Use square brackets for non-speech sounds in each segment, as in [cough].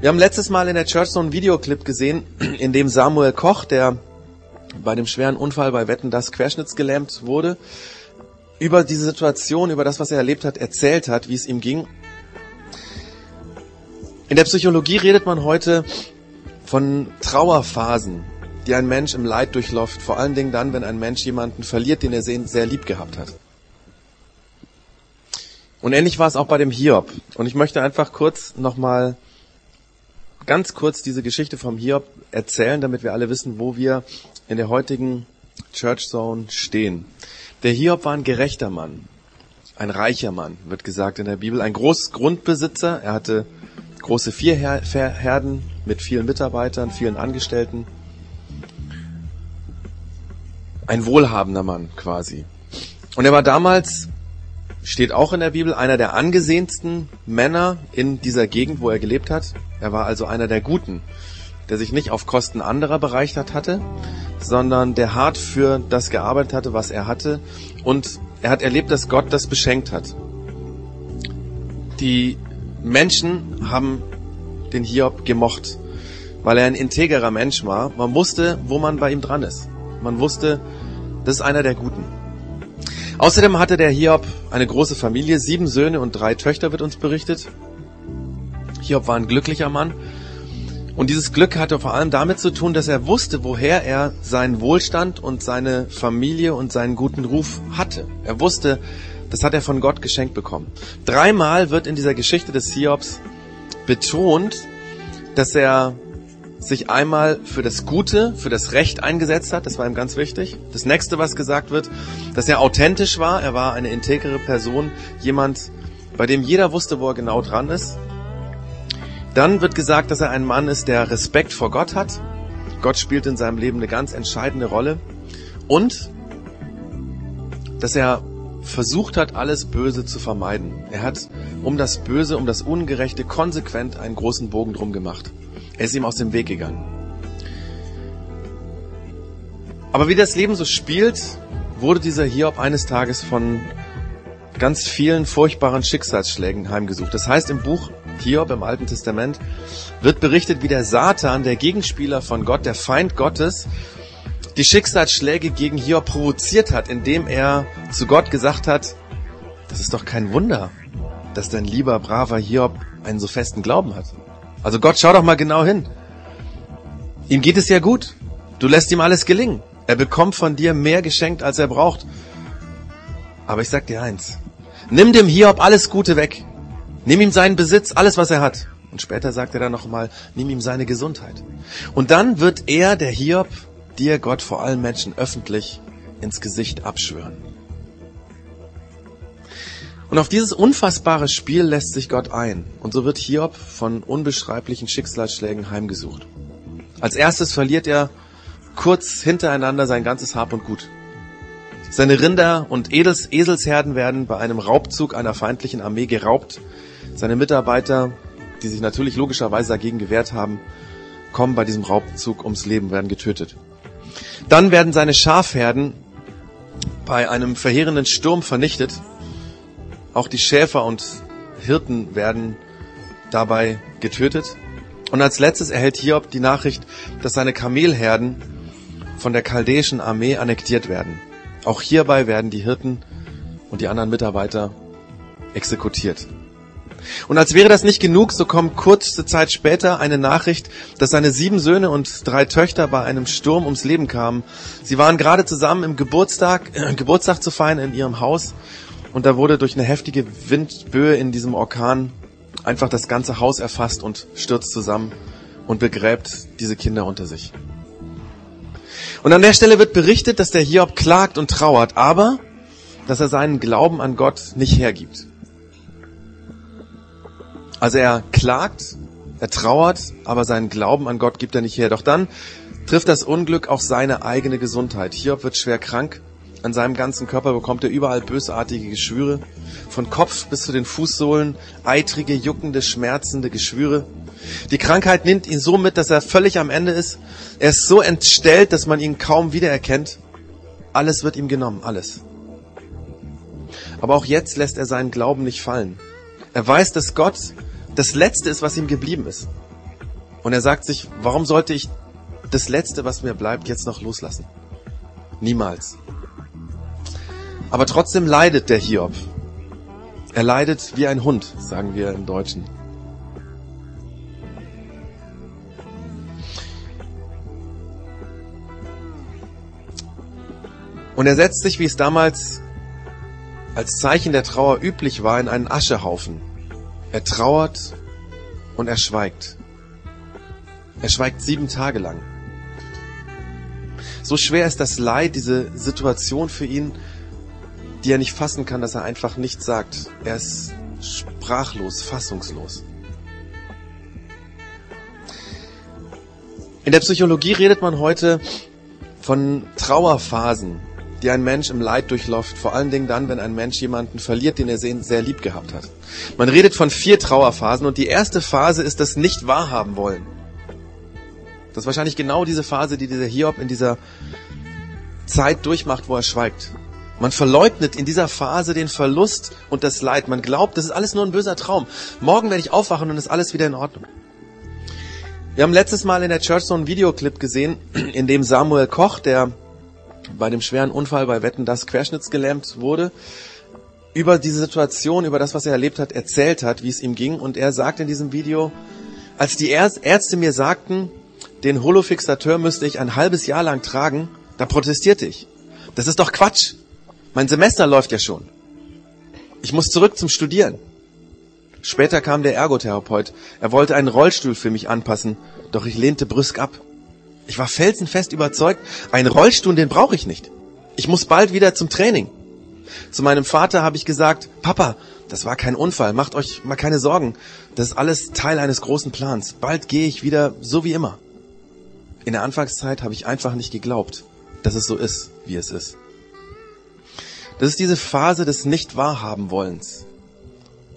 Wir haben letztes Mal in der Church so einen Videoclip gesehen, [clears throat] in dem Samuel Koch, der bei dem schweren Unfall bei Wetten das querschnittsgelähmt wurde, über diese Situation, über das, was er erlebt hat, erzählt hat, wie es ihm ging. In der Psychologie redet man heute von Trauerphasen, die ein Mensch im Leid durchläuft, vor allen Dingen dann, wenn ein Mensch jemanden verliert, den er sehr lieb gehabt hat. Und ähnlich war es auch bei dem Hiob. Und ich möchte einfach kurz nochmal ganz kurz diese Geschichte vom Hiob erzählen, damit wir alle wissen, wo wir in der heutigen Church Zone stehen. Der Hiob war ein gerechter Mann, ein reicher Mann, wird gesagt in der Bibel, ein Großgrundbesitzer. Er hatte große Viehherden mit vielen Mitarbeitern, vielen Angestellten. Ein wohlhabender Mann quasi. Und er war damals steht auch in der Bibel, einer der angesehensten Männer in dieser Gegend, wo er gelebt hat. Er war also einer der Guten, der sich nicht auf Kosten anderer bereichert hatte, sondern der hart für das gearbeitet hatte, was er hatte. Und er hat erlebt, dass Gott das beschenkt hat. Die Menschen haben den Hiob gemocht, weil er ein integrer Mensch war. Man wusste, wo man bei ihm dran ist. Man wusste, das ist einer der Guten. Außerdem hatte der Hiob eine große Familie, sieben Söhne und drei Töchter wird uns berichtet. Hiob war ein glücklicher Mann. Und dieses Glück hatte vor allem damit zu tun, dass er wusste, woher er seinen Wohlstand und seine Familie und seinen guten Ruf hatte. Er wusste, das hat er von Gott geschenkt bekommen. Dreimal wird in dieser Geschichte des Hiobs betont, dass er sich einmal für das Gute, für das Recht eingesetzt hat. Das war ihm ganz wichtig. Das nächste, was gesagt wird, dass er authentisch war. Er war eine integere Person. Jemand, bei dem jeder wusste, wo er genau dran ist. Dann wird gesagt, dass er ein Mann ist, der Respekt vor Gott hat. Gott spielt in seinem Leben eine ganz entscheidende Rolle. Und, dass er versucht hat, alles Böse zu vermeiden. Er hat um das Böse, um das Ungerechte konsequent einen großen Bogen drum gemacht. Er ist ihm aus dem Weg gegangen. Aber wie das Leben so spielt, wurde dieser Hiob eines Tages von ganz vielen furchtbaren Schicksalsschlägen heimgesucht. Das heißt, im Buch Hiob im Alten Testament wird berichtet, wie der Satan, der Gegenspieler von Gott, der Feind Gottes, die Schicksalsschläge gegen Hiob provoziert hat, indem er zu Gott gesagt hat, das ist doch kein Wunder, dass dein lieber, braver Hiob einen so festen Glauben hat. Also Gott, schau doch mal genau hin. Ihm geht es ja gut. Du lässt ihm alles gelingen. Er bekommt von dir mehr geschenkt, als er braucht. Aber ich sag dir eins. Nimm dem Hiob alles Gute weg. Nimm ihm seinen Besitz, alles was er hat. Und später sagt er dann nochmal, nimm ihm seine Gesundheit. Und dann wird er, der Hiob, dir Gott vor allen Menschen öffentlich ins Gesicht abschwören. Und auf dieses unfassbare Spiel lässt sich Gott ein. Und so wird Hiob von unbeschreiblichen Schicksalsschlägen heimgesucht. Als erstes verliert er kurz hintereinander sein ganzes Hab und Gut. Seine Rinder und Edels Eselsherden werden bei einem Raubzug einer feindlichen Armee geraubt. Seine Mitarbeiter, die sich natürlich logischerweise dagegen gewehrt haben, kommen bei diesem Raubzug ums Leben, werden getötet. Dann werden seine Schafherden bei einem verheerenden Sturm vernichtet auch die Schäfer und Hirten werden dabei getötet. Und als letztes erhält Hiob die Nachricht, dass seine Kamelherden von der chaldäischen Armee annektiert werden. Auch hierbei werden die Hirten und die anderen Mitarbeiter exekutiert. Und als wäre das nicht genug, so kommt kurze Zeit später eine Nachricht, dass seine sieben Söhne und drei Töchter bei einem Sturm ums Leben kamen. Sie waren gerade zusammen im Geburtstag, äh, Geburtstag zu feiern in ihrem Haus und da wurde durch eine heftige Windböe in diesem Orkan einfach das ganze Haus erfasst und stürzt zusammen und begräbt diese Kinder unter sich. Und an der Stelle wird berichtet, dass der Hiob klagt und trauert, aber dass er seinen Glauben an Gott nicht hergibt. Also er klagt, er trauert, aber seinen Glauben an Gott gibt er nicht her. Doch dann trifft das Unglück auch seine eigene Gesundheit. Hiob wird schwer krank an seinem ganzen Körper bekommt er überall bösartige Geschwüre. Von Kopf bis zu den Fußsohlen eitrige, juckende, schmerzende Geschwüre. Die Krankheit nimmt ihn so mit, dass er völlig am Ende ist. Er ist so entstellt, dass man ihn kaum wiedererkennt. Alles wird ihm genommen, alles. Aber auch jetzt lässt er seinen Glauben nicht fallen. Er weiß, dass Gott das Letzte ist, was ihm geblieben ist. Und er sagt sich, warum sollte ich das Letzte, was mir bleibt, jetzt noch loslassen? Niemals. Aber trotzdem leidet der Hiob. Er leidet wie ein Hund, sagen wir im Deutschen. Und er setzt sich, wie es damals als Zeichen der Trauer üblich war, in einen Aschehaufen. Er trauert und er schweigt. Er schweigt sieben Tage lang. So schwer ist das Leid, diese Situation für ihn, die er nicht fassen kann, dass er einfach nichts sagt. Er ist sprachlos, fassungslos. In der Psychologie redet man heute von Trauerphasen die ein Mensch im Leid durchläuft, vor allen Dingen dann, wenn ein Mensch jemanden verliert, den er sehr lieb gehabt hat. Man redet von vier Trauerphasen und die erste Phase ist das nicht wahrhaben wollen. Das ist wahrscheinlich genau diese Phase, die dieser Hiob in dieser Zeit durchmacht, wo er schweigt. Man verleugnet in dieser Phase den Verlust und das Leid. Man glaubt, das ist alles nur ein böser Traum. Morgen werde ich aufwachen und ist alles wieder in Ordnung. Wir haben letztes Mal in der Church so einen Videoclip gesehen, in dem Samuel Koch, der bei dem schweren Unfall bei Wetten das querschnittsgelähmt wurde, über diese Situation, über das, was er erlebt hat, erzählt hat, wie es ihm ging. Und er sagt in diesem Video, als die Ärzte mir sagten, den Holofixateur müsste ich ein halbes Jahr lang tragen, da protestierte ich. Das ist doch Quatsch. Mein Semester läuft ja schon. Ich muss zurück zum Studieren. Später kam der Ergotherapeut. Er wollte einen Rollstuhl für mich anpassen, doch ich lehnte brüsk ab. Ich war felsenfest überzeugt, einen Rollstuhl, den brauche ich nicht. Ich muss bald wieder zum Training. Zu meinem Vater habe ich gesagt, Papa, das war kein Unfall, macht euch mal keine Sorgen. Das ist alles Teil eines großen Plans. Bald gehe ich wieder so wie immer. In der Anfangszeit habe ich einfach nicht geglaubt, dass es so ist, wie es ist. Das ist diese Phase des Nicht-Wahrhaben-Wollens.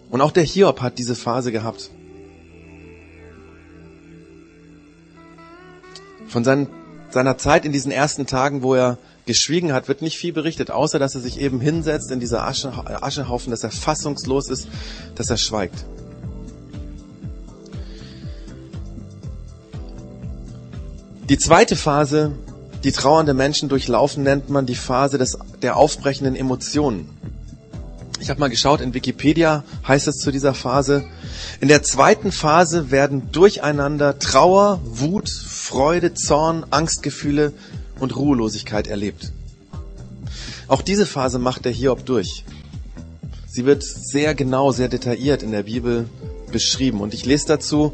Und auch der Hiob hat diese Phase gehabt. Von seinen, seiner Zeit in diesen ersten Tagen, wo er geschwiegen hat, wird nicht viel berichtet, außer dass er sich eben hinsetzt in dieser Asche, Aschehaufen, dass er fassungslos ist, dass er schweigt. Die zweite Phase, die trauernde Menschen durchlaufen, nennt man die Phase des, der aufbrechenden Emotionen. Ich habe mal geschaut, in Wikipedia heißt es zu dieser Phase, in der zweiten Phase werden durcheinander Trauer, Wut, Freude, Zorn, Angstgefühle und Ruhelosigkeit erlebt. Auch diese Phase macht der Hiob durch. Sie wird sehr genau, sehr detailliert in der Bibel beschrieben. Und ich lese dazu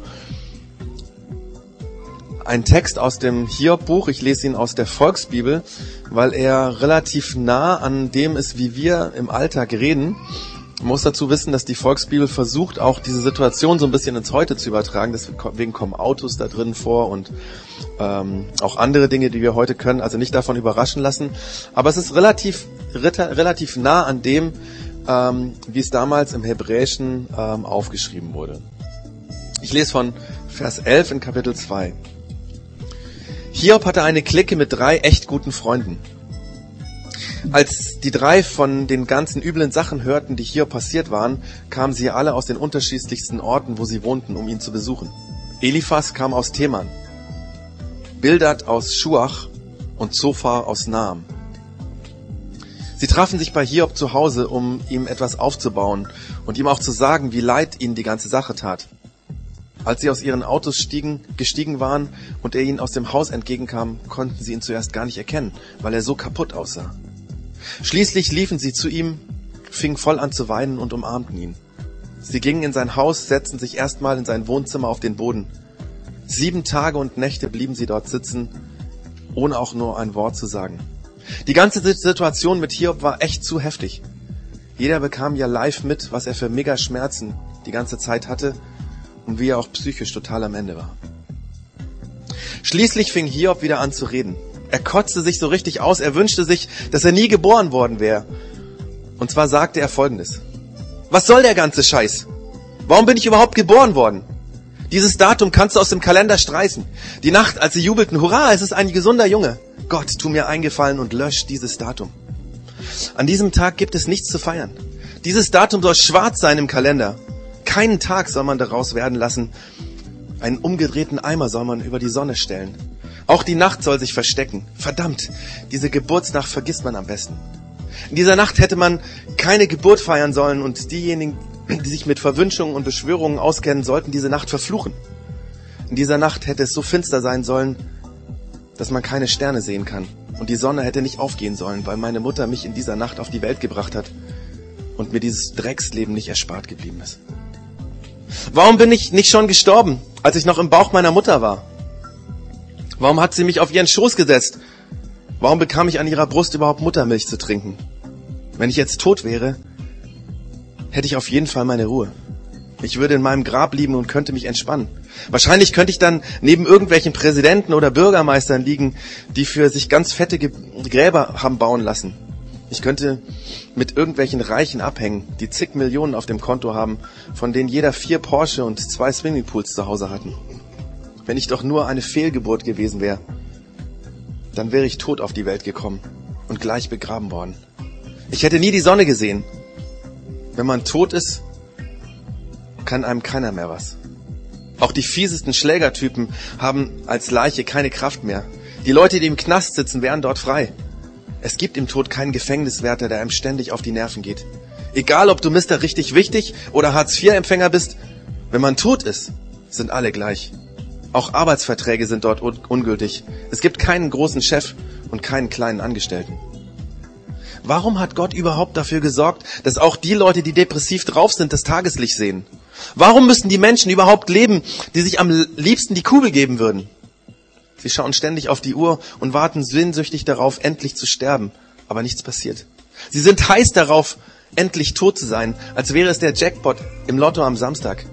einen Text aus dem Hiob-Buch. Ich lese ihn aus der Volksbibel, weil er relativ nah an dem ist, wie wir im Alltag reden. Man muss dazu wissen, dass die Volksbibel versucht, auch diese Situation so ein bisschen ins Heute zu übertragen. Deswegen kommen Autos da drin vor und ähm, auch andere Dinge, die wir heute können. Also nicht davon überraschen lassen. Aber es ist relativ, relativ nah an dem, ähm, wie es damals im Hebräischen ähm, aufgeschrieben wurde. Ich lese von Vers 11 in Kapitel 2. Hiob hatte eine Clique mit drei echt guten Freunden. Als die drei von den ganzen üblen Sachen hörten, die hier passiert waren, kamen sie alle aus den unterschiedlichsten Orten, wo sie wohnten, um ihn zu besuchen. Eliphas kam aus Teman, Bildad aus Schuach und Zophar aus Naam. Sie trafen sich bei Hiob zu Hause, um ihm etwas aufzubauen und ihm auch zu sagen, wie leid ihnen die ganze Sache tat. Als sie aus ihren Autos stiegen, gestiegen waren und er ihnen aus dem Haus entgegenkam, konnten sie ihn zuerst gar nicht erkennen, weil er so kaputt aussah. Schließlich liefen sie zu ihm, fingen voll an zu weinen und umarmten ihn. Sie gingen in sein Haus, setzten sich erstmal in sein Wohnzimmer auf den Boden. Sieben Tage und Nächte blieben sie dort sitzen, ohne auch nur ein Wort zu sagen. Die ganze Situation mit Hiob war echt zu heftig. Jeder bekam ja live mit, was er für mega Schmerzen die ganze Zeit hatte und wie er auch psychisch total am Ende war. Schließlich fing Hiob wieder an zu reden. Er kotzte sich so richtig aus, er wünschte sich, dass er nie geboren worden wäre. Und zwar sagte er folgendes. Was soll der ganze Scheiß? Warum bin ich überhaupt geboren worden? Dieses Datum kannst du aus dem Kalender streichen. Die Nacht, als sie jubelten, hurra, es ist ein gesunder Junge. Gott, tu mir eingefallen und lösch dieses Datum. An diesem Tag gibt es nichts zu feiern. Dieses Datum soll schwarz sein im Kalender. Keinen Tag soll man daraus werden lassen, Einen umgedrehten Eimer soll man über die Sonne stellen. Auch die Nacht soll sich verstecken. Verdammt, diese Geburtsnacht vergisst man am besten. In dieser Nacht hätte man keine Geburt feiern sollen und diejenigen, die sich mit Verwünschungen und Beschwörungen auskennen, sollten diese Nacht verfluchen. In dieser Nacht hätte es so finster sein sollen, dass man keine Sterne sehen kann. Und die Sonne hätte nicht aufgehen sollen, weil meine Mutter mich in dieser Nacht auf die Welt gebracht hat und mir dieses Drecksleben nicht erspart geblieben ist. Warum bin ich nicht schon gestorben, als ich noch im Bauch meiner Mutter war? Warum hat sie mich auf ihren Schoß gesetzt? Warum bekam ich an ihrer Brust überhaupt Muttermilch zu trinken? Wenn ich jetzt tot wäre, hätte ich auf jeden Fall meine Ruhe. Ich würde in meinem Grab liegen und könnte mich entspannen. Wahrscheinlich könnte ich dann neben irgendwelchen Präsidenten oder Bürgermeistern liegen, die für sich ganz fette Gräber haben bauen lassen. Ich könnte mit irgendwelchen Reichen abhängen, die zig Millionen auf dem Konto haben, von denen jeder vier Porsche und zwei Swimmingpools zu Hause hatten. Wenn ich doch nur eine Fehlgeburt gewesen wäre, dann wäre ich tot auf die Welt gekommen und gleich begraben worden. Ich hätte nie die Sonne gesehen. Wenn man tot ist, kann einem keiner mehr was. Auch die fiesesten Schlägertypen haben als Leiche keine Kraft mehr. Die Leute, die im Knast sitzen, wären dort frei. Es gibt im Tod keinen Gefängniswärter, der einem ständig auf die Nerven geht. Egal, ob du Mister richtig wichtig oder Hartz-IV-Empfänger bist, wenn man tot ist, sind alle gleich. Auch Arbeitsverträge sind dort un ungültig. Es gibt keinen großen Chef und keinen kleinen Angestellten. Warum hat Gott überhaupt dafür gesorgt, dass auch die Leute, die depressiv drauf sind, das Tageslicht sehen? Warum müssen die Menschen überhaupt leben, die sich am liebsten die Kugel geben würden? Sie schauen ständig auf die Uhr und warten sehnsüchtig darauf, endlich zu sterben. Aber nichts passiert. Sie sind heiß darauf, endlich tot zu sein, als wäre es der Jackpot im Lotto am Samstag.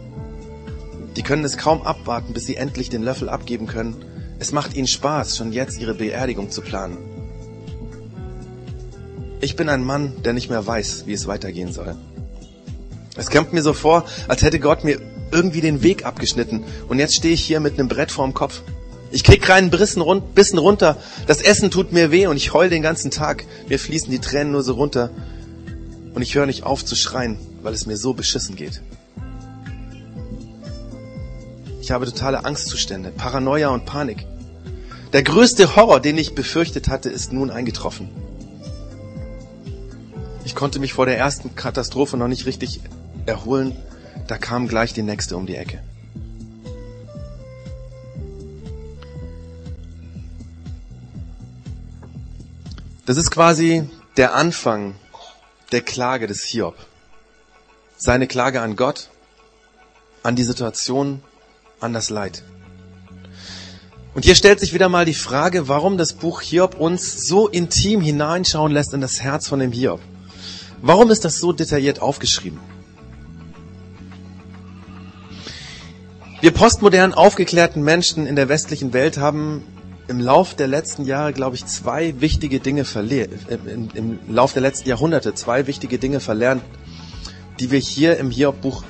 Die können es kaum abwarten, bis sie endlich den Löffel abgeben können. Es macht ihnen Spaß, schon jetzt ihre Beerdigung zu planen. Ich bin ein Mann, der nicht mehr weiß, wie es weitergehen soll. Es kommt mir so vor, als hätte Gott mir irgendwie den Weg abgeschnitten und jetzt stehe ich hier mit einem Brett vorm Kopf. Ich krieg keinen Bissen runter. Das Essen tut mir weh und ich heul den ganzen Tag. Mir fließen die Tränen nur so runter. Und ich höre nicht auf zu schreien, weil es mir so beschissen geht. Ich habe totale Angstzustände, Paranoia und Panik. Der größte Horror, den ich befürchtet hatte, ist nun eingetroffen. Ich konnte mich vor der ersten Katastrophe noch nicht richtig erholen. Da kam gleich die nächste um die Ecke. Das ist quasi der Anfang der Klage des Hiob. Seine Klage an Gott, an die Situation, an das Leid. Und hier stellt sich wieder mal die Frage, warum das Buch Hiob uns so intim hineinschauen lässt in das Herz von dem Hiob. Warum ist das so detailliert aufgeschrieben? Wir postmodern aufgeklärten Menschen in der westlichen Welt haben im Lauf der letzten Jahre, glaube ich, zwei wichtige Dinge verlernt, äh, im Lauf der letzten Jahrhunderte zwei wichtige Dinge verlernt, die wir hier im Hiob-Buch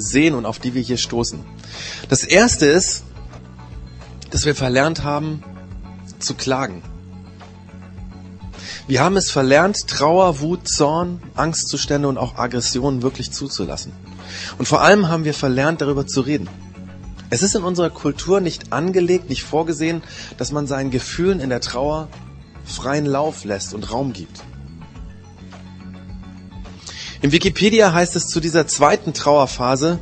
sehen und auf die wir hier stoßen. Das erste ist, dass wir verlernt haben, zu klagen. Wir haben es verlernt, Trauer, Wut, Zorn, Angstzustände und auch Aggressionen wirklich zuzulassen. Und vor allem haben wir verlernt, darüber zu reden. Es ist in unserer Kultur nicht angelegt, nicht vorgesehen, dass man seinen Gefühlen in der Trauer freien Lauf lässt und Raum gibt. Im Wikipedia heißt es zu dieser zweiten Trauerphase,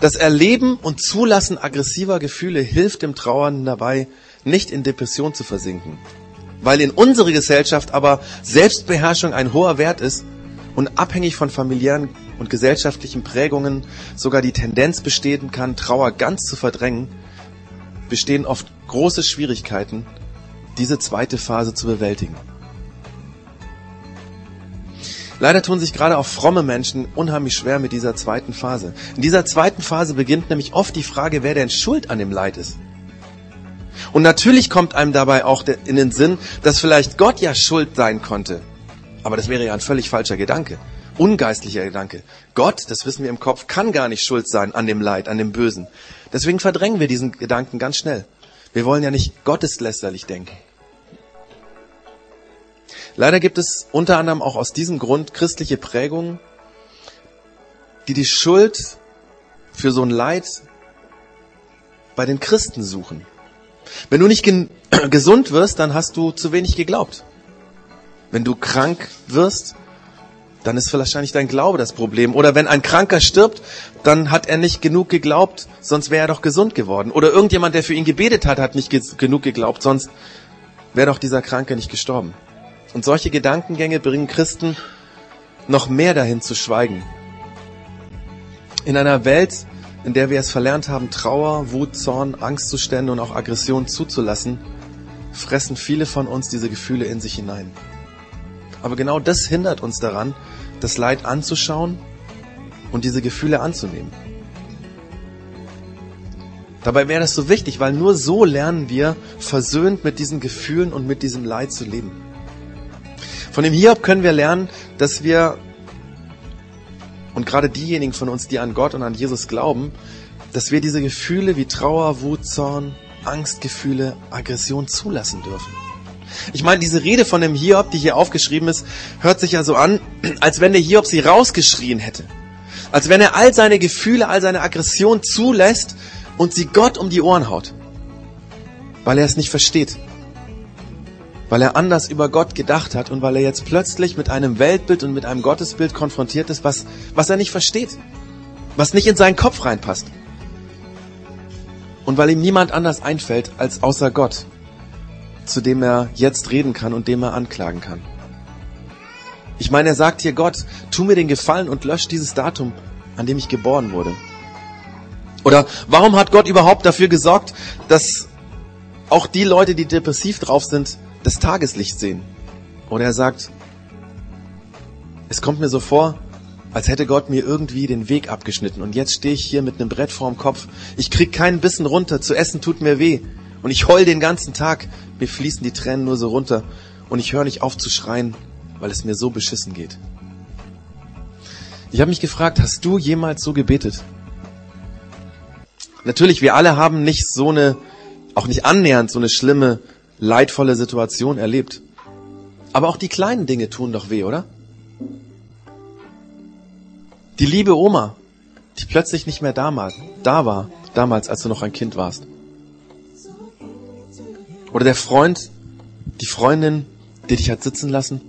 das Erleben und Zulassen aggressiver Gefühle hilft dem Trauernden dabei, nicht in Depression zu versinken. Weil in unserer Gesellschaft aber Selbstbeherrschung ein hoher Wert ist und abhängig von familiären und gesellschaftlichen Prägungen sogar die Tendenz bestehen kann, Trauer ganz zu verdrängen, bestehen oft große Schwierigkeiten, diese zweite Phase zu bewältigen. Leider tun sich gerade auch fromme Menschen unheimlich schwer mit dieser zweiten Phase. In dieser zweiten Phase beginnt nämlich oft die Frage, wer denn schuld an dem Leid ist. Und natürlich kommt einem dabei auch in den Sinn, dass vielleicht Gott ja schuld sein konnte. Aber das wäre ja ein völlig falscher Gedanke ungeistlicher Gedanke. Gott, das wissen wir im Kopf, kann gar nicht schuld sein an dem Leid, an dem Bösen. Deswegen verdrängen wir diesen Gedanken ganz schnell. Wir wollen ja nicht gotteslästerlich denken. Leider gibt es unter anderem auch aus diesem Grund christliche Prägungen, die die Schuld für so ein Leid bei den Christen suchen. Wenn du nicht [clears throat] gesund wirst, dann hast du zu wenig geglaubt. Wenn du krank wirst, dann ist wahrscheinlich dein Glaube das Problem. Oder wenn ein Kranker stirbt, dann hat er nicht genug geglaubt, sonst wäre er doch gesund geworden. Oder irgendjemand, der für ihn gebetet hat, hat nicht ge genug geglaubt, sonst wäre doch dieser Kranke nicht gestorben. Und solche Gedankengänge bringen Christen noch mehr dahin zu schweigen. In einer Welt, in der wir es verlernt haben, Trauer, Wut, Zorn, Angstzustände und auch Aggression zuzulassen, fressen viele von uns diese Gefühle in sich hinein. Aber genau das hindert uns daran, das Leid anzuschauen und diese Gefühle anzunehmen. Dabei wäre das so wichtig, weil nur so lernen wir, versöhnt mit diesen Gefühlen und mit diesem Leid zu leben. Von dem Hiob können wir lernen, dass wir, und gerade diejenigen von uns, die an Gott und an Jesus glauben, dass wir diese Gefühle wie Trauer, Wut, Zorn, Angstgefühle, Aggression zulassen dürfen. Ich meine, diese Rede von dem Hiob, die hier aufgeschrieben ist, hört sich ja so an, als wenn der Hiob sie rausgeschrien hätte. Als wenn er all seine Gefühle, all seine Aggression zulässt und sie Gott um die Ohren haut. Weil er es nicht versteht. Weil er anders über Gott gedacht hat und weil er jetzt plötzlich mit einem Weltbild und mit einem Gottesbild konfrontiert ist, was, was er nicht versteht. Was nicht in seinen Kopf reinpasst. Und weil ihm niemand anders einfällt als außer Gott zu dem er jetzt reden kann und dem er anklagen kann. Ich meine, er sagt hier Gott, tu mir den Gefallen und lösch dieses Datum, an dem ich geboren wurde. Oder warum hat Gott überhaupt dafür gesorgt, dass auch die Leute, die depressiv drauf sind, das Tageslicht sehen? Oder er sagt, es kommt mir so vor, als hätte Gott mir irgendwie den Weg abgeschnitten und jetzt stehe ich hier mit einem Brett vorm Kopf. Ich krieg keinen Bissen runter, zu essen tut mir weh. Und ich heul den ganzen Tag. Mir fließen die Tränen nur so runter. Und ich höre nicht auf zu schreien, weil es mir so beschissen geht. Ich habe mich gefragt, hast du jemals so gebetet? Natürlich, wir alle haben nicht so eine, auch nicht annähernd so eine schlimme, leidvolle Situation erlebt. Aber auch die kleinen Dinge tun doch weh, oder? Die liebe Oma, die plötzlich nicht mehr da war, da war, damals, als du noch ein Kind warst. Oder der Freund, die Freundin, die dich hat sitzen lassen.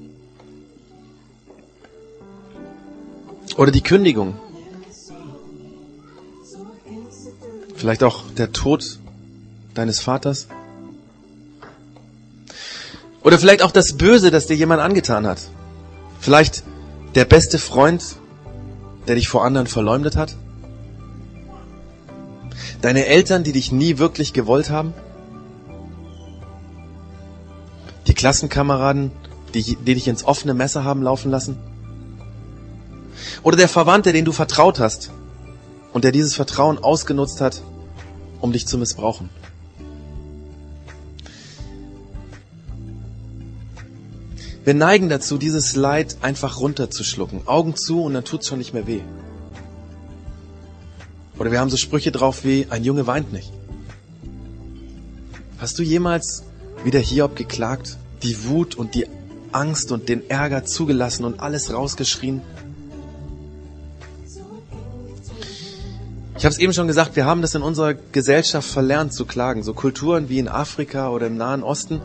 Oder die Kündigung. Vielleicht auch der Tod deines Vaters. Oder vielleicht auch das Böse, das dir jemand angetan hat. Vielleicht der beste Freund, der dich vor anderen verleumdet hat. Deine Eltern, die dich nie wirklich gewollt haben. Die Klassenkameraden, die, die dich ins offene Messer haben laufen lassen? Oder der Verwandte, den du vertraut hast und der dieses Vertrauen ausgenutzt hat, um dich zu missbrauchen? Wir neigen dazu, dieses Leid einfach runterzuschlucken. Augen zu und dann tut's schon nicht mehr weh. Oder wir haben so Sprüche drauf wie, ein Junge weint nicht. Hast du jemals wie der Hiob geklagt die Wut und die Angst und den Ärger zugelassen und alles rausgeschrien. Ich habe es eben schon gesagt, wir haben das in unserer Gesellschaft verlernt zu klagen. So Kulturen wie in Afrika oder im Nahen Osten,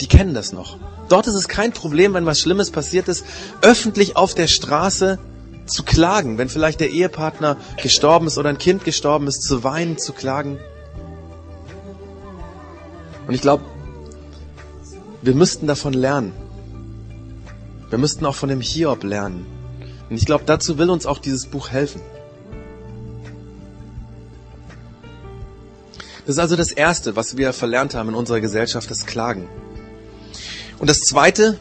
die kennen das noch. Dort ist es kein Problem, wenn was Schlimmes passiert ist, öffentlich auf der Straße zu klagen. Wenn vielleicht der Ehepartner gestorben ist oder ein Kind gestorben ist, zu weinen, zu klagen. Und ich glaube, wir müssten davon lernen. Wir müssten auch von dem Hiob lernen. Und ich glaube, dazu will uns auch dieses Buch helfen. Das ist also das Erste, was wir verlernt haben in unserer Gesellschaft, das Klagen. Und das Zweite,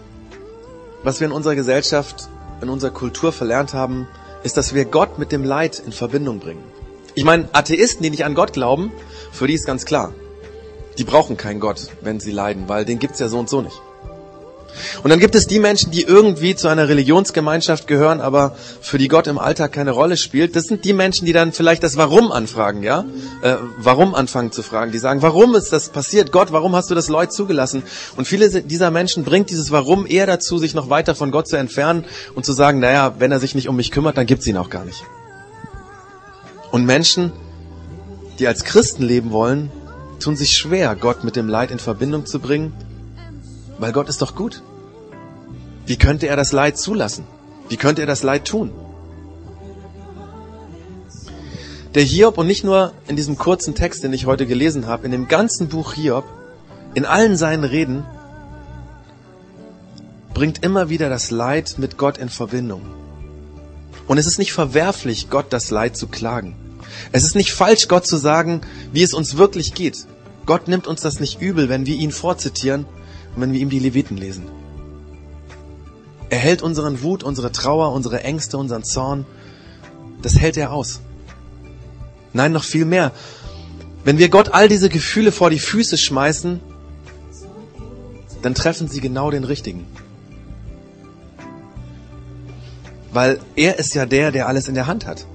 was wir in unserer Gesellschaft, in unserer Kultur verlernt haben, ist, dass wir Gott mit dem Leid in Verbindung bringen. Ich meine, Atheisten, die nicht an Gott glauben, für die ist ganz klar. Die brauchen keinen Gott, wenn sie leiden, weil den gibt's ja so und so nicht. Und dann gibt es die Menschen, die irgendwie zu einer Religionsgemeinschaft gehören, aber für die Gott im Alltag keine Rolle spielt. Das sind die Menschen, die dann vielleicht das Warum anfragen, ja? Äh, warum anfangen zu fragen. Die sagen, warum ist das passiert? Gott, warum hast du das Leid zugelassen? Und viele dieser Menschen bringt dieses Warum eher dazu, sich noch weiter von Gott zu entfernen und zu sagen, naja, wenn er sich nicht um mich kümmert, dann gibt's ihn auch gar nicht. Und Menschen, die als Christen leben wollen, tun sich schwer, Gott mit dem Leid in Verbindung zu bringen, weil Gott ist doch gut. Wie könnte er das Leid zulassen? Wie könnte er das Leid tun? Der Hiob und nicht nur in diesem kurzen Text, den ich heute gelesen habe, in dem ganzen Buch Hiob, in allen seinen Reden, bringt immer wieder das Leid mit Gott in Verbindung. Und es ist nicht verwerflich, Gott das Leid zu klagen. Es ist nicht falsch, Gott zu sagen, wie es uns wirklich geht. Gott nimmt uns das nicht übel, wenn wir ihn vorzitieren wenn wir ihm die Leviten lesen. Er hält unseren Wut, unsere Trauer, unsere Ängste, unseren Zorn, das hält er aus. Nein, noch viel mehr. Wenn wir Gott all diese Gefühle vor die Füße schmeißen, dann treffen sie genau den richtigen. Weil er ist ja der, der alles in der Hand hat.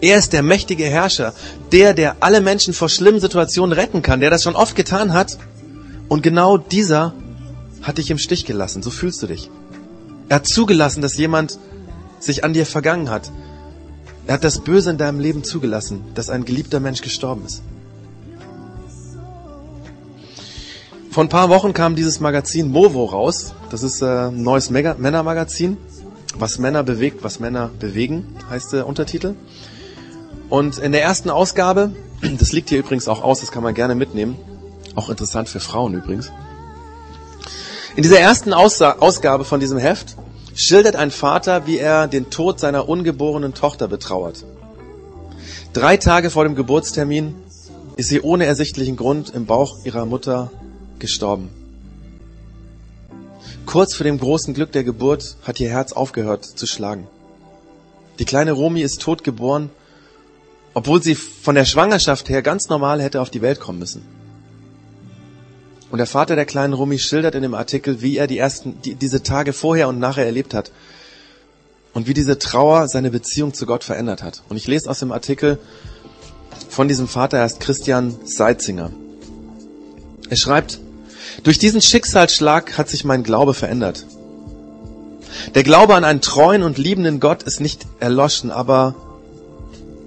Er ist der mächtige Herrscher, der, der alle Menschen vor schlimmen Situationen retten kann, der das schon oft getan hat. Und genau dieser hat dich im Stich gelassen. So fühlst du dich. Er hat zugelassen, dass jemand sich an dir vergangen hat. Er hat das Böse in deinem Leben zugelassen, dass ein geliebter Mensch gestorben ist. Vor ein paar Wochen kam dieses Magazin Movo raus. Das ist äh, ein neues Männermagazin. Was Männer bewegt, was Männer bewegen, heißt der Untertitel. Und in der ersten Ausgabe, [clears throat] das liegt hier übrigens auch aus, das kann man gerne mitnehmen, auch interessant für Frauen übrigens. In dieser ersten Aussa Ausgabe von diesem Heft schildert ein Vater, wie er den Tod seiner ungeborenen Tochter betrauert. Drei Tage vor dem Geburtstermin ist sie ohne ersichtlichen Grund im Bauch ihrer Mutter gestorben. Kurz vor dem großen Glück der Geburt hat ihr Herz aufgehört zu schlagen. Die kleine Romi ist tot geboren obwohl sie von der Schwangerschaft her ganz normal hätte auf die Welt kommen müssen. Und der Vater der kleinen Rumi schildert in dem Artikel, wie er die ersten, die, diese Tage vorher und nachher erlebt hat. Und wie diese Trauer seine Beziehung zu Gott verändert hat. Und ich lese aus dem Artikel von diesem Vater, er ist Christian Seitzinger. Er schreibt, durch diesen Schicksalsschlag hat sich mein Glaube verändert. Der Glaube an einen treuen und liebenden Gott ist nicht erloschen, aber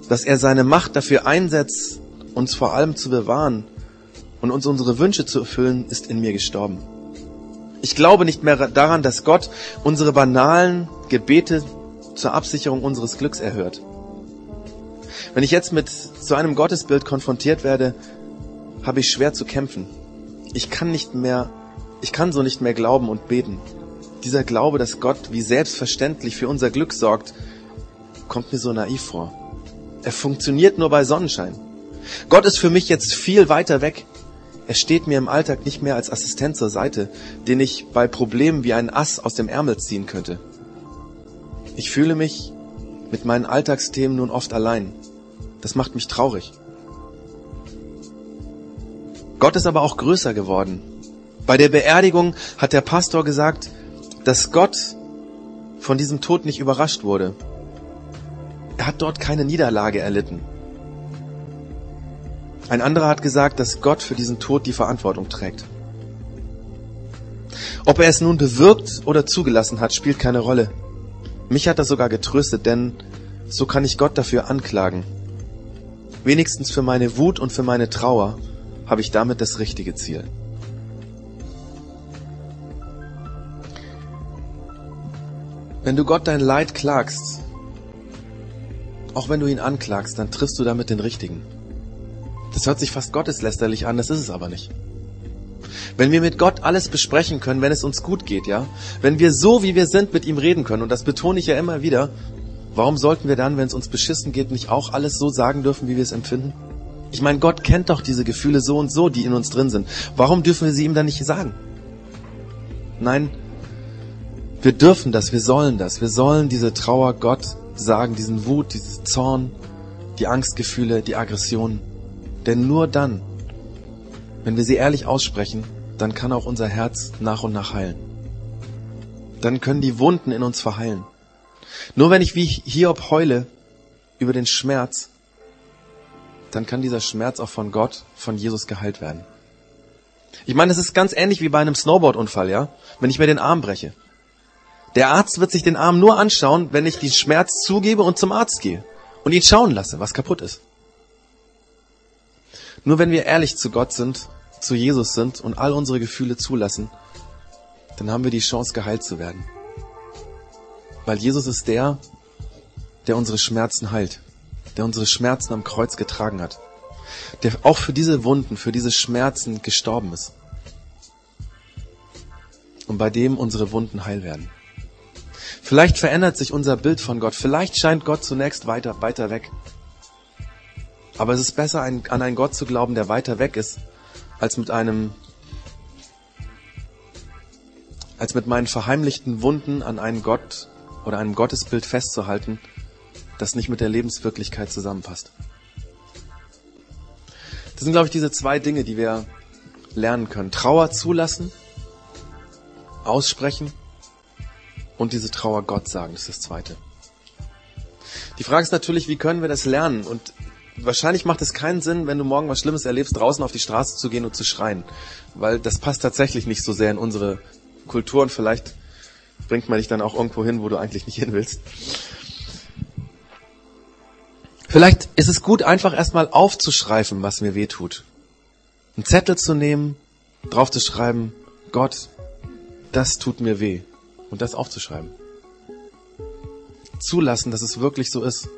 dass er seine Macht dafür einsetzt, uns vor allem zu bewahren und uns unsere Wünsche zu erfüllen, ist in mir gestorben. Ich glaube nicht mehr daran, dass Gott unsere banalen Gebete zur Absicherung unseres Glücks erhört. Wenn ich jetzt mit so einem Gottesbild konfrontiert werde, habe ich schwer zu kämpfen. Ich kann nicht mehr, ich kann so nicht mehr glauben und beten. Dieser Glaube, dass Gott wie selbstverständlich für unser Glück sorgt, kommt mir so naiv vor. Er funktioniert nur bei Sonnenschein. Gott ist für mich jetzt viel weiter weg. Er steht mir im Alltag nicht mehr als Assistent zur Seite, den ich bei Problemen wie ein Ass aus dem Ärmel ziehen könnte. Ich fühle mich mit meinen Alltagsthemen nun oft allein. Das macht mich traurig. Gott ist aber auch größer geworden. Bei der Beerdigung hat der Pastor gesagt, dass Gott von diesem Tod nicht überrascht wurde. Er hat dort keine Niederlage erlitten. Ein anderer hat gesagt, dass Gott für diesen Tod die Verantwortung trägt. Ob er es nun bewirkt oder zugelassen hat, spielt keine Rolle. Mich hat das sogar getröstet, denn so kann ich Gott dafür anklagen. Wenigstens für meine Wut und für meine Trauer habe ich damit das richtige Ziel. Wenn du Gott dein Leid klagst, auch wenn du ihn anklagst, dann triffst du damit den Richtigen. Das hört sich fast gotteslästerlich an, das ist es aber nicht. Wenn wir mit Gott alles besprechen können, wenn es uns gut geht, ja, wenn wir so wie wir sind mit ihm reden können, und das betone ich ja immer wieder, warum sollten wir dann, wenn es uns beschissen geht, nicht auch alles so sagen dürfen, wie wir es empfinden? Ich meine, Gott kennt doch diese Gefühle so und so, die in uns drin sind. Warum dürfen wir sie ihm dann nicht sagen? Nein, wir dürfen das, wir sollen das, wir sollen diese Trauer Gott sagen, diesen Wut, diesen Zorn, die Angstgefühle, die Aggression. Denn nur dann, wenn wir sie ehrlich aussprechen, dann kann auch unser Herz nach und nach heilen. Dann können die Wunden in uns verheilen. Nur wenn ich wie Hiob heule über den Schmerz, dann kann dieser Schmerz auch von Gott, von Jesus geheilt werden. Ich meine, es ist ganz ähnlich wie bei einem Snowboardunfall, ja? Wenn ich mir den Arm breche. Der Arzt wird sich den Arm nur anschauen, wenn ich den Schmerz zugebe und zum Arzt gehe und ihn schauen lasse, was kaputt ist. Nur wenn wir ehrlich zu Gott sind, zu Jesus sind und all unsere Gefühle zulassen, dann haben wir die Chance, geheilt zu werden. Weil Jesus ist der, der unsere Schmerzen heilt, der unsere Schmerzen am Kreuz getragen hat, der auch für diese Wunden, für diese Schmerzen gestorben ist. Und bei dem unsere Wunden heil werden. Vielleicht verändert sich unser Bild von Gott. Vielleicht scheint Gott zunächst weiter, weiter weg. Aber es ist besser, an einen Gott zu glauben, der weiter weg ist, als mit einem, als mit meinen verheimlichten Wunden an einen Gott oder einem Gottesbild festzuhalten, das nicht mit der Lebenswirklichkeit zusammenpasst. Das sind, glaube ich, diese zwei Dinge, die wir lernen können. Trauer zulassen, aussprechen und diese Trauer Gott sagen, das ist das Zweite. Die Frage ist natürlich, wie können wir das lernen? Und wahrscheinlich macht es keinen Sinn, wenn du morgen was Schlimmes erlebst, draußen auf die Straße zu gehen und zu schreien. Weil das passt tatsächlich nicht so sehr in unsere Kultur und vielleicht bringt man dich dann auch irgendwo hin, wo du eigentlich nicht hin willst. Vielleicht ist es gut, einfach erstmal aufzuschreiben, was mir weh tut. Einen Zettel zu nehmen, drauf zu schreiben, Gott, das tut mir weh. Und das aufzuschreiben. Zulassen, dass es wirklich so ist.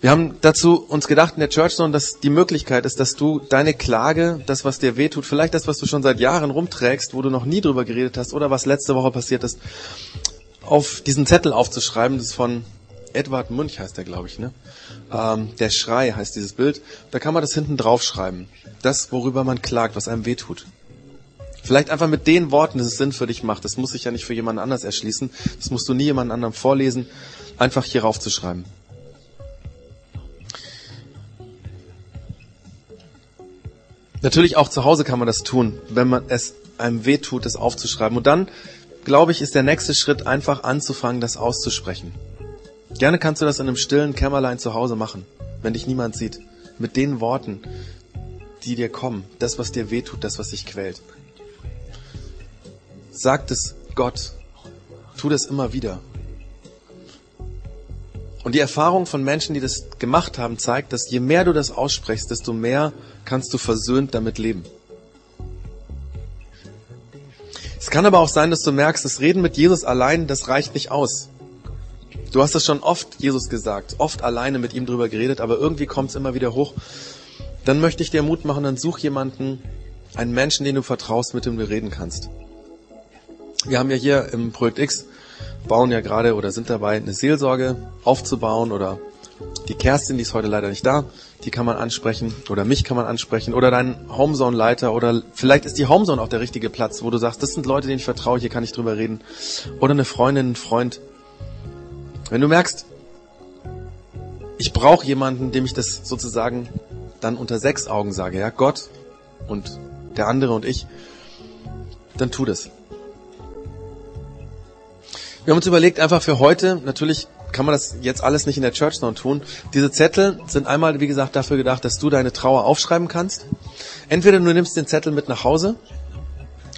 Wir haben dazu uns gedacht in der Churchzone, dass die Möglichkeit ist, dass du deine Klage, das, was dir wehtut, vielleicht das, was du schon seit Jahren rumträgst, wo du noch nie drüber geredet hast oder was letzte Woche passiert ist, auf diesen Zettel aufzuschreiben. Das ist von Edward Munch heißt der, glaube ich, ne? Ähm, der Schrei heißt dieses Bild. Da kann man das hinten draufschreiben. Das, worüber man klagt, was einem wehtut. Vielleicht einfach mit den Worten, dass es Sinn für dich macht. Das muss sich ja nicht für jemand anders erschließen. Das musst du nie jemand anderem vorlesen. Einfach hier raufzuschreiben. Natürlich auch zu Hause kann man das tun, wenn man es einem weh tut, das aufzuschreiben. Und dann, glaube ich, ist der nächste Schritt einfach anzufangen, das auszusprechen. Gerne kannst du das in einem stillen Kämmerlein zu Hause machen, wenn dich niemand sieht. Mit den Worten, die dir kommen. Das, was dir weh tut, das, was dich quält. Sag es Gott. Tu das immer wieder. Und die Erfahrung von Menschen, die das gemacht haben, zeigt, dass je mehr du das aussprichst, desto mehr kannst du versöhnt damit leben. Es kann aber auch sein, dass du merkst, das Reden mit Jesus allein, das reicht nicht aus. Du hast es schon oft Jesus gesagt, oft alleine mit ihm drüber geredet, aber irgendwie kommt es immer wieder hoch. Dann möchte ich dir Mut machen, dann such jemanden, einen Menschen, den du vertraust, mit dem du reden kannst. Wir haben ja hier im Projekt X bauen ja gerade oder sind dabei, eine Seelsorge aufzubauen oder die Kerstin, die ist heute leider nicht da, die kann man ansprechen oder mich kann man ansprechen oder deinen Homezone-Leiter oder vielleicht ist die Homezone auch der richtige Platz, wo du sagst, das sind Leute, denen ich vertraue, hier kann ich drüber reden oder eine Freundin, ein Freund. Wenn du merkst, ich brauche jemanden, dem ich das sozusagen dann unter sechs Augen sage, ja, Gott und der andere und ich, dann tu das. Wir haben uns überlegt, einfach für heute, natürlich kann man das jetzt alles nicht in der Church Zone tun. Diese Zettel sind einmal, wie gesagt, dafür gedacht, dass du deine Trauer aufschreiben kannst. Entweder du nimmst den Zettel mit nach Hause,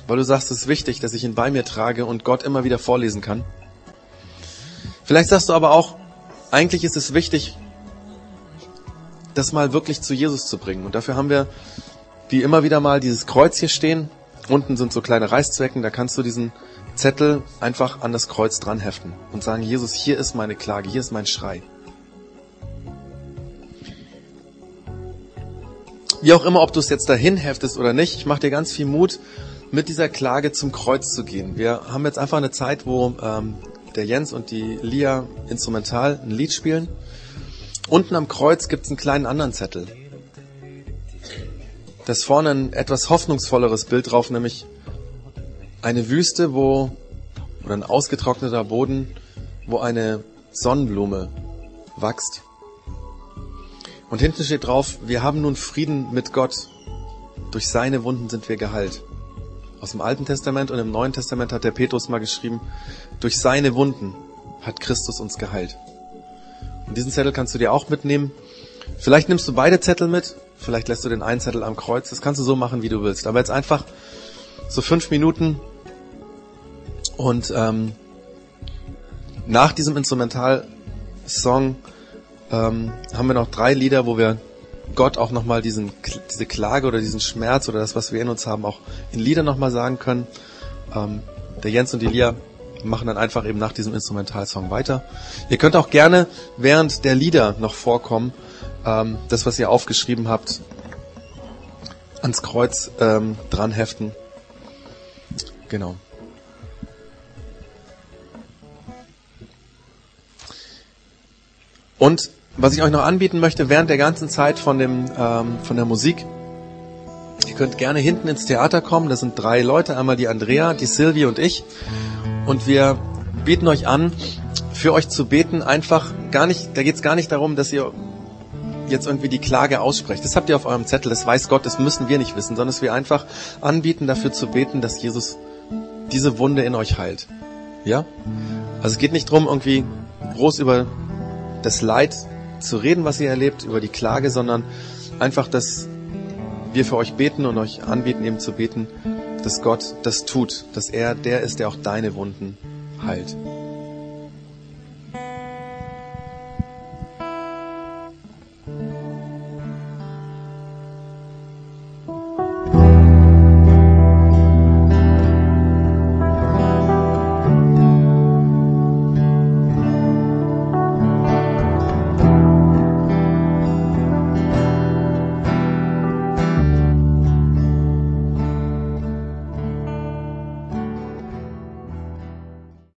weil du sagst, es ist wichtig, dass ich ihn bei mir trage und Gott immer wieder vorlesen kann. Vielleicht sagst du aber auch, eigentlich ist es wichtig, das mal wirklich zu Jesus zu bringen. Und dafür haben wir, wie immer wieder mal, dieses Kreuz hier stehen. Unten sind so kleine Reißzwecken, da kannst du diesen Zettel einfach an das Kreuz dran heften und sagen, Jesus, hier ist meine Klage, hier ist mein Schrei. Wie auch immer, ob du es jetzt dahin heftest oder nicht, ich mache dir ganz viel Mut, mit dieser Klage zum Kreuz zu gehen. Wir haben jetzt einfach eine Zeit, wo ähm, der Jens und die Lia instrumental ein Lied spielen. Unten am Kreuz gibt es einen kleinen anderen Zettel. Da ist vorne ein etwas hoffnungsvolleres Bild drauf, nämlich eine Wüste, wo, oder ein ausgetrockneter Boden, wo eine Sonnenblume wächst. Und hinten steht drauf, wir haben nun Frieden mit Gott. Durch seine Wunden sind wir geheilt. Aus dem Alten Testament und im Neuen Testament hat der Petrus mal geschrieben, durch seine Wunden hat Christus uns geheilt. Und diesen Zettel kannst du dir auch mitnehmen. Vielleicht nimmst du beide Zettel mit, vielleicht lässt du den einen Zettel am Kreuz. Das kannst du so machen, wie du willst. Aber jetzt einfach so fünf Minuten und ähm, nach diesem Instrumentalsong ähm, haben wir noch drei Lieder, wo wir Gott auch nochmal diesen, diese Klage oder diesen Schmerz oder das, was wir in uns haben, auch in Lieder nochmal sagen können. Ähm, der Jens und die Lia machen dann einfach eben nach diesem Instrumentalsong weiter. Ihr könnt auch gerne während der Lieder noch vorkommen, ähm, das, was ihr aufgeschrieben habt, ans Kreuz ähm, dran heften. Genau. Und was ich euch noch anbieten möchte, während der ganzen Zeit von, dem, ähm, von der Musik, ihr könnt gerne hinten ins Theater kommen. Das sind drei Leute, einmal die Andrea, die Sylvie und ich. Und wir bieten euch an, für euch zu beten, einfach gar nicht, da geht es gar nicht darum, dass ihr jetzt irgendwie die Klage aussprecht. Das habt ihr auf eurem Zettel, das weiß Gott, das müssen wir nicht wissen, sondern dass wir einfach anbieten, dafür zu beten, dass Jesus diese Wunde in euch heilt. Ja? Also es geht nicht drum, irgendwie groß über das Leid zu reden, was ihr erlebt, über die Klage, sondern einfach, dass wir für euch beten und euch anbieten, eben zu beten, dass Gott das tut, dass er der ist, der auch deine Wunden heilt.